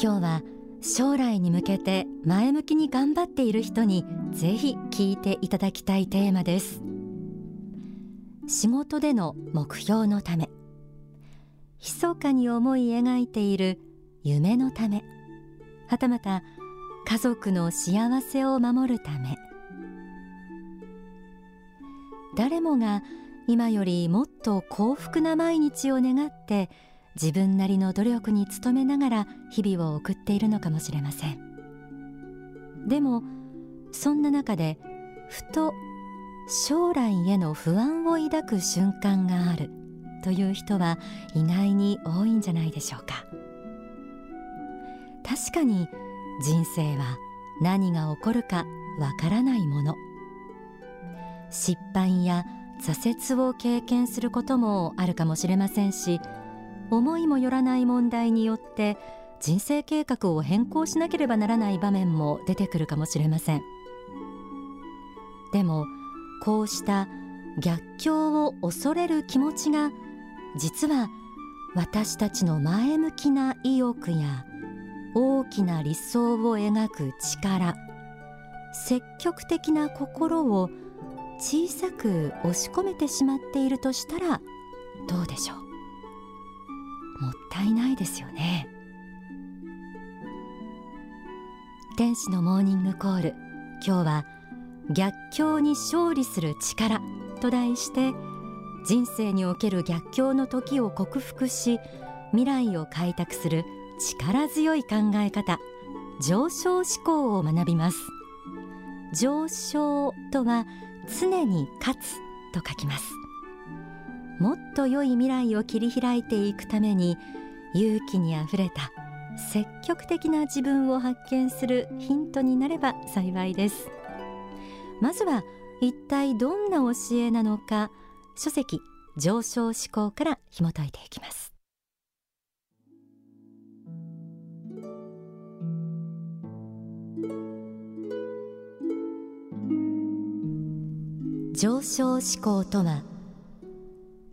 今日は将来に向けて前向きに頑張っている人にぜひ聞いていただきたいテーマです。仕事での目標のため。密かに思い描いている夢のため。はたまた家族の幸せを守るため。誰もが今よりもっと幸福な毎日を願って自分なりの努力に努めながら日々を送っているのかもしれません。でもそんな中でふと将来への不安を抱く瞬間があるという人は意外に多いんじゃないでしょうか。確かに人生は何が起こるかわからないもの。失敗や挫折を経験することもあるかもしれませんし思いもよらない問題によって人生計画を変更しなければならない場面も出てくるかもしれません。でもこうした逆境を恐れる気持ちが実は私たちの前向きな意欲や大きな理想を描く力積極的な心を小さく押し込めてしまっているとしたらどうでしょう？もったいないですよね。天使のモーニングコール。今日は逆境に勝利する力と題して人生における逆境の時を克服し未来を開拓する力強い考え方上昇志向を学びます。上昇とは常に勝つと書きます。もっと良い未来を切り開いていくために勇気にあふれた積極的な自分を発見するヒントになれば幸いです。まずは一体どんな教えなのか書籍上昇志向から紐解いていきます。上昇志向とは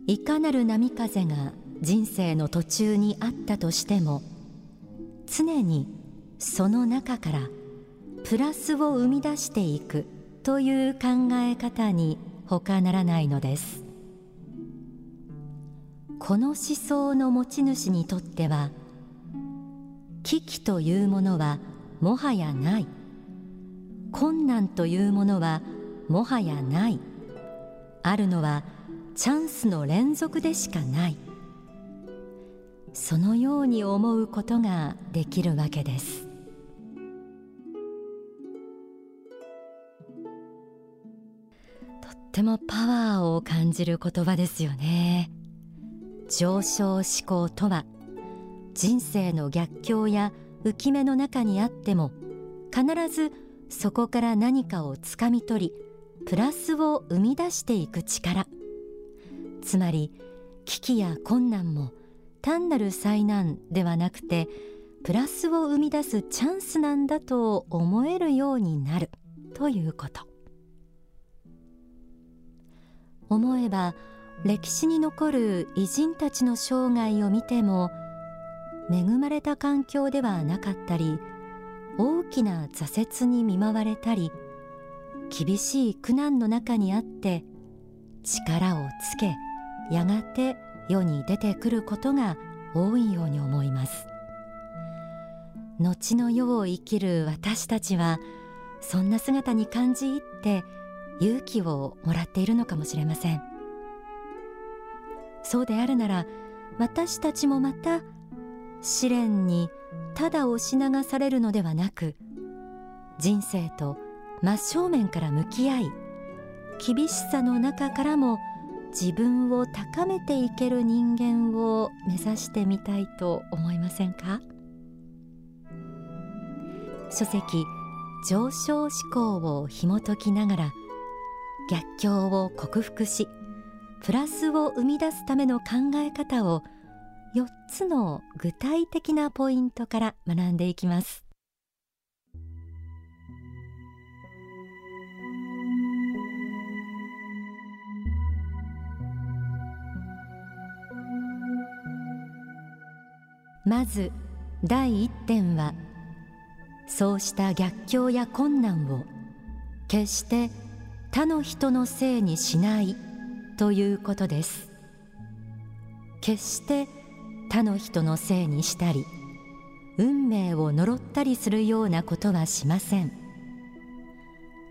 いかなる波風が人生の途中にあったとしても常にその中からプラスを生み出していくという考え方に他ならないのです。この思想の持ち主にとっては危機というものはもはやない。困難というものはもはやない。あるのはチャンスの連続でしかない。そのように思うことができるわけです。とってもパワーを感じる言葉ですよね。上昇志向とは人生の逆境や浮き目の中にあっても必ずそこから何かをつかみ取りプラスを生み出していく力。つまり危機や困難も単なる災難ではなくてプラスを生み出すチャンスなんだと思えるようになるということ。思えば歴史に残る偉人たちの生涯を見ても恵まれた環境ではなかったり大きな挫折に見舞われたり厳しい苦難の中にあって力をつけやがて世に出てくることが多いように思います。後の世を生きる私たちはそんな姿に感じ入って勇気をもらっているのかもしれません。そうであるなら私たちもまた試練にただ押し流されるのではなく人生と真正面から向き合い厳しさの中からも自分を高めていける人間を目指してみたいと思いませんか？書籍上昇志向を紐解きながら逆境を克服しプラスを生み出すための考え方を4つの具体的なポイントから学んでいきます。まず第一点はそうした逆境や困難を決して他の人のせいにしないということです。決して他の人のせいにしたり運命を呪ったりするようなことはしません。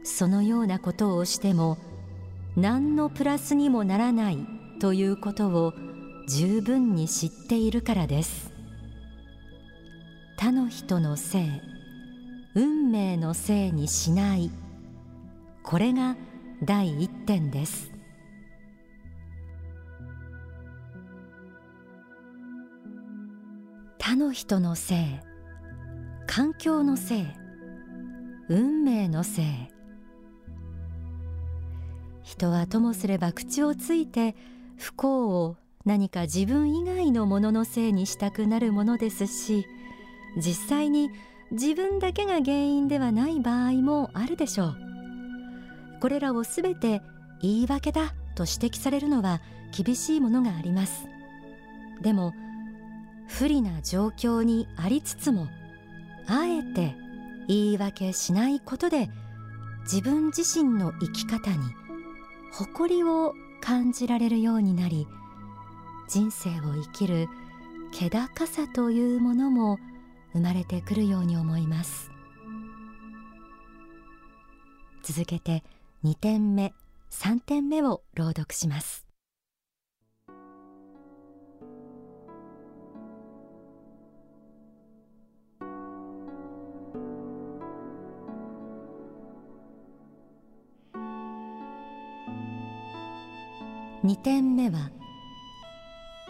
そのようなことをしても何のプラスにもならないということを十分に知っているからです。他の人のせい運命のせいにしない。これが第一点です。他の人のせい環境のせい運命のせい。人はともすれば口をついて不幸を何か自分以外のもののせいにしたくなるものですし実際に自分だけが原因ではない場合もあるでしょう。これらをすべて言い訳だと指摘されるのは厳しいものがあります。でも不利な状況にありつつもあえて言い訳しないことで自分自身の生き方に誇りを感じられるようになり人生を生きる気高さというものも生まれてくるように思います。続けて2点目3点目を朗読します。2点目は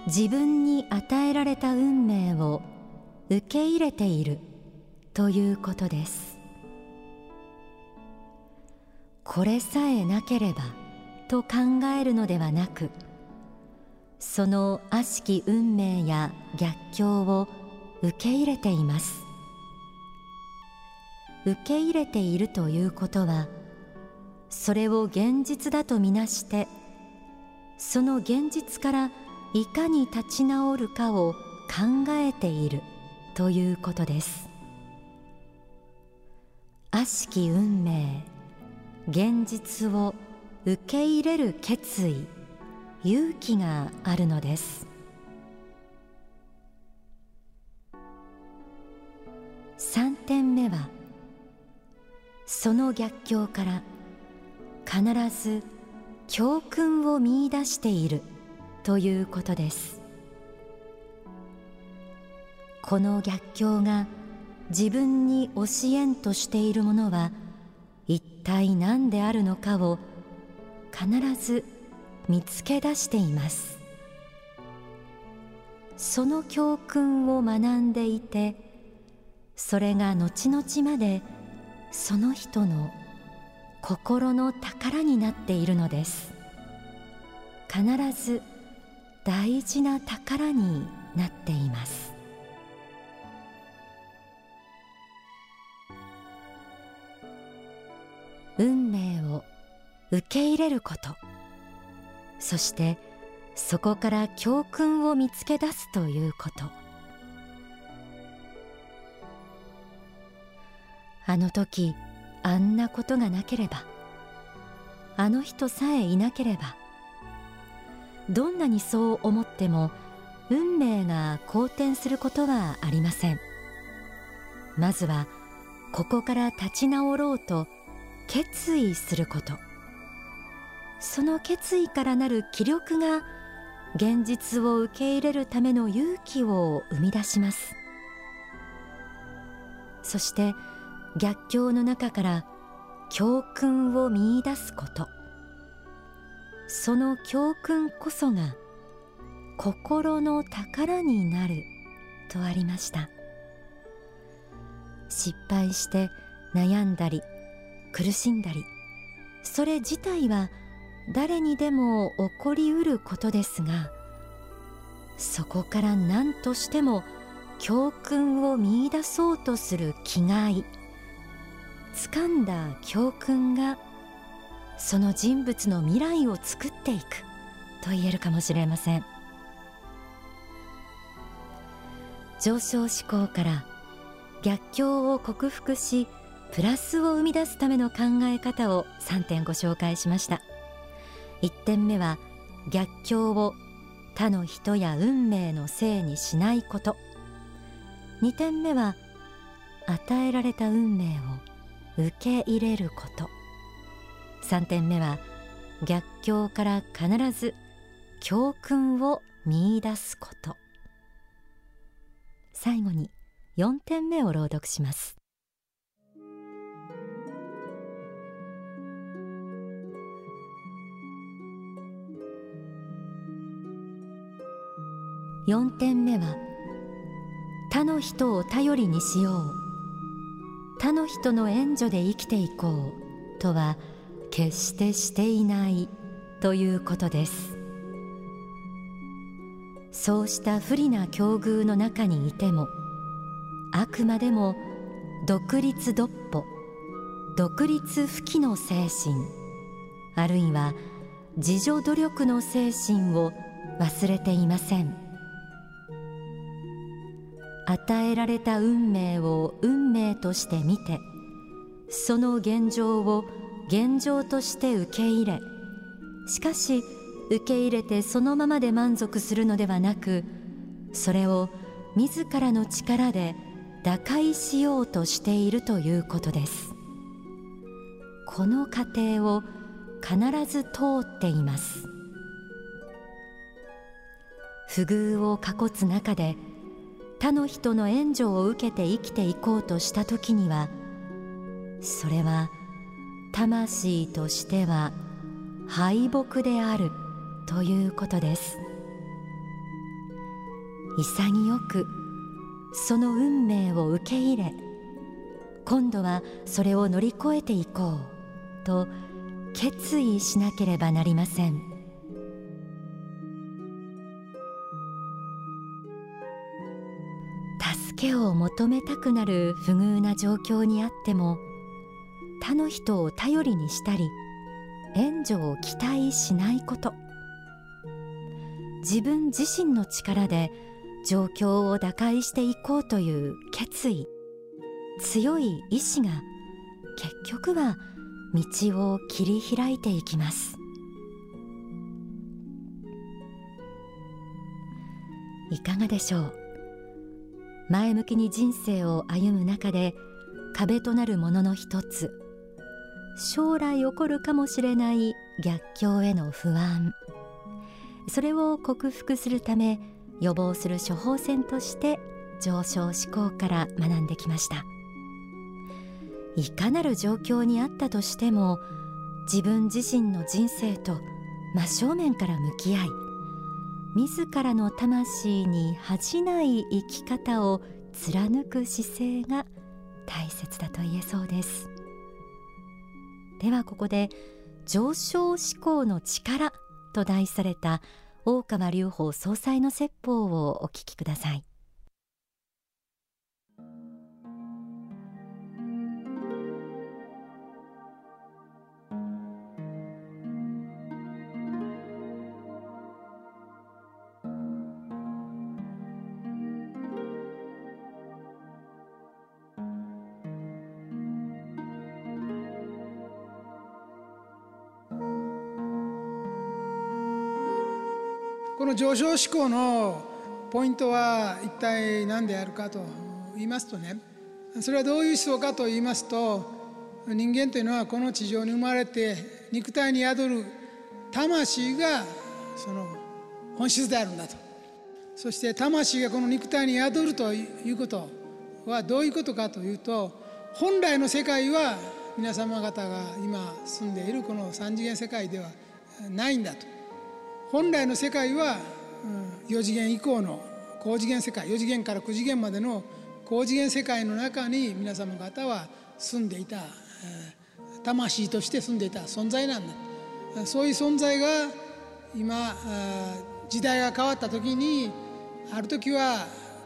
自分に与えられた運命を受け入れている。ということです。これさえなければと考えるのではなくその悪しき運命や逆境を受け入れています。受け入れているということはそれを現実だとみなしてその現実からいかに立ち直るかを考えている。ということです。悪しき運命現実を受け入れる決意勇気があるのです。3点目はその逆境から必ず教訓を見出しているということです。この逆境が自分に教えんとしているものは一体何であるのかを必ず見つけ出しています。その教訓を学んでいてそれが後々までその人の心の宝になっているのです。必ず大事な宝になっています。運命を受け入れること。そしてそこから教訓を見つけ出すということ。あの時あんなことがなければあの人さえいなければどんなにそう思っても運命が好転することはありません。まずはここから立ち直ろうと決意すること。その決意からなる気力が現実を受け入れるための勇気を生み出します。そして逆境の中から教訓を見いだすこと。その教訓こそが心の宝になるとありました。失敗して悩んだり苦しんだりそれ自体は誰にでも起こりうることですがそこから何としても教訓を見いだそうとする気概掴んだ教訓がその人物の未来を作っていくと言えるかもしれません。上昇志向から逆境を克服しプラスを生み出すための考え方を3点ご紹介しました。1点目は逆境を他の人や運命のせいにしないこと。2点目は与えられた運命を受け入れること。3点目は逆境から必ず教訓を見出すこと。最後に4点目を朗読します。4点目は他の人を頼りにしよう。他の人の援助で生きていこう。とは決してしていない。ということです。そうした不利な境遇の中にいてもあくまでも独立独歩独立不起の精神あるいは自助努力の精神を忘れていません。与えられた運命を運命として見てその現状を現状として受け入れしかし受け入れてそのままで満足するのではなくそれを自らの力で打開しようとしているということです。この過程を必ず通っています。不遇を囲つ中で他の人の援助を受けて生きていこうとした時にはそれは魂としては敗北であるということです。潔くその運命を受け入れ今度はそれを乗り越えていこうと決意しなければなりません。けを求めたくなる不遇な状況にあっても他の人を頼りにしたり援助を期待しないこと。自分自身の力で状況を打開していこうという決意。強い意志が結局は道を切り開いていきます。いかがでしょう？前向きに人生を歩む中で壁となるものの一つ将来起こるかもしれない逆境への不安。それを克服するため予防する処方箋として上昇志向から学んできました。いかなる状況にあったとしても自分自身の人生と真正面から向き合い自らの魂に恥じない生き方を貫く姿勢が大切だと言えそうです。ではここで上昇志向の力と題された大川隆法総裁の説法をお聞きください。この上昇志向のポイントは一体何であるかと言いますとねそれはどういう思想かと言いますと人間というのはこの地上に生まれて肉体に宿る魂がその本質であるんだと。そして魂がこの肉体に宿るということはどういうことかというと本来の世界は皆様方が今住んでいるこの三次元世界ではないんだと。本来の世界は4次元以降の高次元世界4次元から9次元までの高次元世界の中に皆様方は住んでいた魂として住んでいた存在なんだ。そういう存在が今時代が変わった時にある時は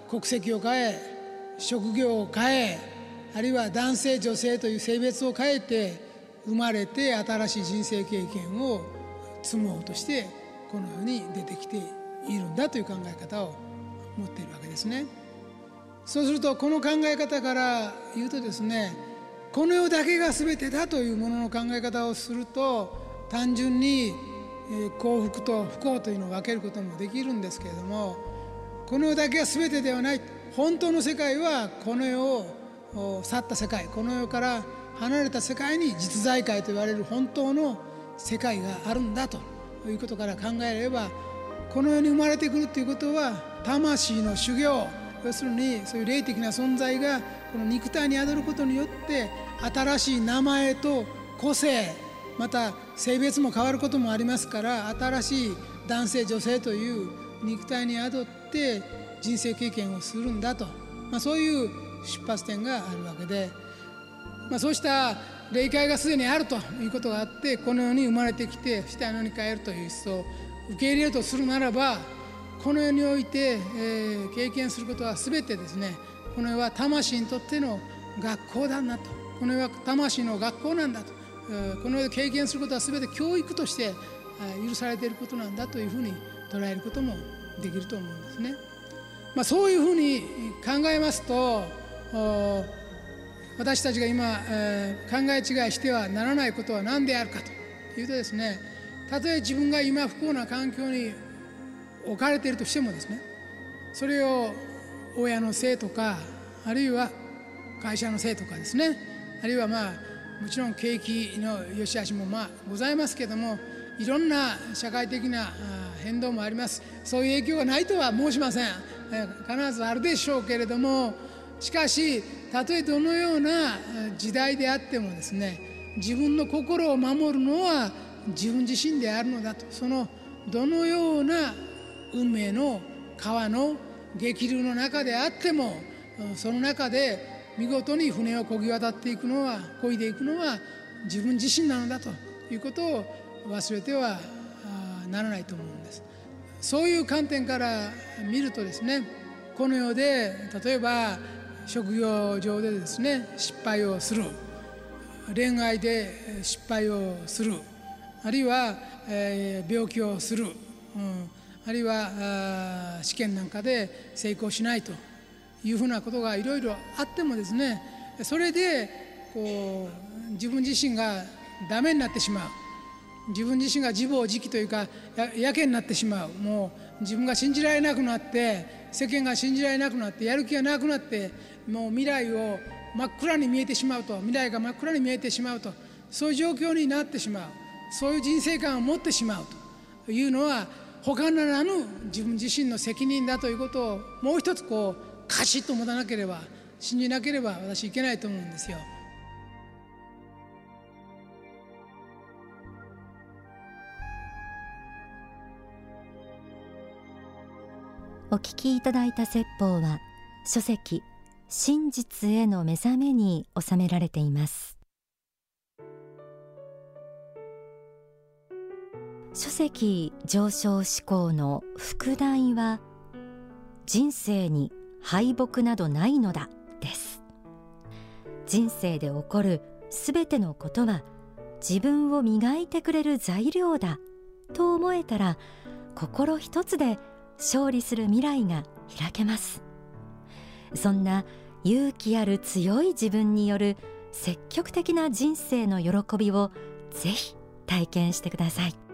国籍を変え職業を変えあるいは男性女性という性別を変えて生まれて新しい人生経験を積もうとしてこのように出てきているんだという考え方を持っているわけですね。そうするとこの考え方から言うとですねこの世だけが全てだというものの考え方をすると単純に幸福と不幸というのを分けることもできるんですけれどもこの世だけが全てではない本当の世界はこの世を去った世界この世から離れた世界に実在界と言われる本当の世界があるんだということから考えればこの世に生まれてくるということは魂の修行要するにそういう霊的な存在がこの肉体に宿ることによって新しい名前と個性また性別も変わることもありますから新しい男性女性という肉体に宿って人生経験をするんだと、まあ、そういう出発点があるわけで、まあ、そうした霊界がすでにあるということがあってこの世に生まれてきてそしてあの世に帰るという思想を受け入れるとするならばこの世において、えー、経験することは全てですねこの世は魂にとっての学校だなとこの世は魂の学校なんだとこの世で経験することは全て教育として許されていることなんだというふうに捉えることもできると思うんですね。まあ、そういうふうに考えますと私たちが今、えー、考え違いしてはならないことは何であるかと。いうとですねたとえ自分が今不幸な環境に置かれているとしてもですねそれを親のせいとかあるいは会社のせいとかですねあるいはまあもちろん景気の良し悪しもまあございますけどもいろんな社会的な変動もあります。そういう影響がないとは申しません。必ずあるでしょうけれどもしかしたとえどのような時代であってもですね自分の心を守るのは自分自身であるのだと。そのどのような運命の川の激流の中であってもその中で見事に船を漕ぎ渡っていくのは漕いでいくのは自分自身なのだと。いうことを忘れてはならないと思うんです。そういう観点から見るとですねこの世で例えば職業上でですね失敗をする。恋愛で失敗をする。あるいは、えー、病気をする、うん、あるいは試験なんかで成功しないと。いうふうなことがいろいろあってもですねそれでこう自分自身がダメになってしまう。自分自身が自暴自棄というかやけになってしまう。もう自分が信じられなくなって世間が信じられなくなってやる気がなくなってもう未来を真っ暗に見えてしまうと未来が真っ暗に見えてしまうとそういう状況になってしまうそういう人生観を持ってしまうというのは他ならぬ自分自身の責任だということをもう一つこうカシッと持たなければ信じなければ私いけないと思うんですよ。お聞きいただいた説法は書籍真実への目覚めに収められています。書籍上昇志向の副題は人生に敗北などないのだです。人生で起こるすべてのことは自分を磨いてくれる材料だと思えたら心一つで勝利する未来が開けます。そんな勇気ある強い自分による積極的な人生の喜びをぜひ体験してください。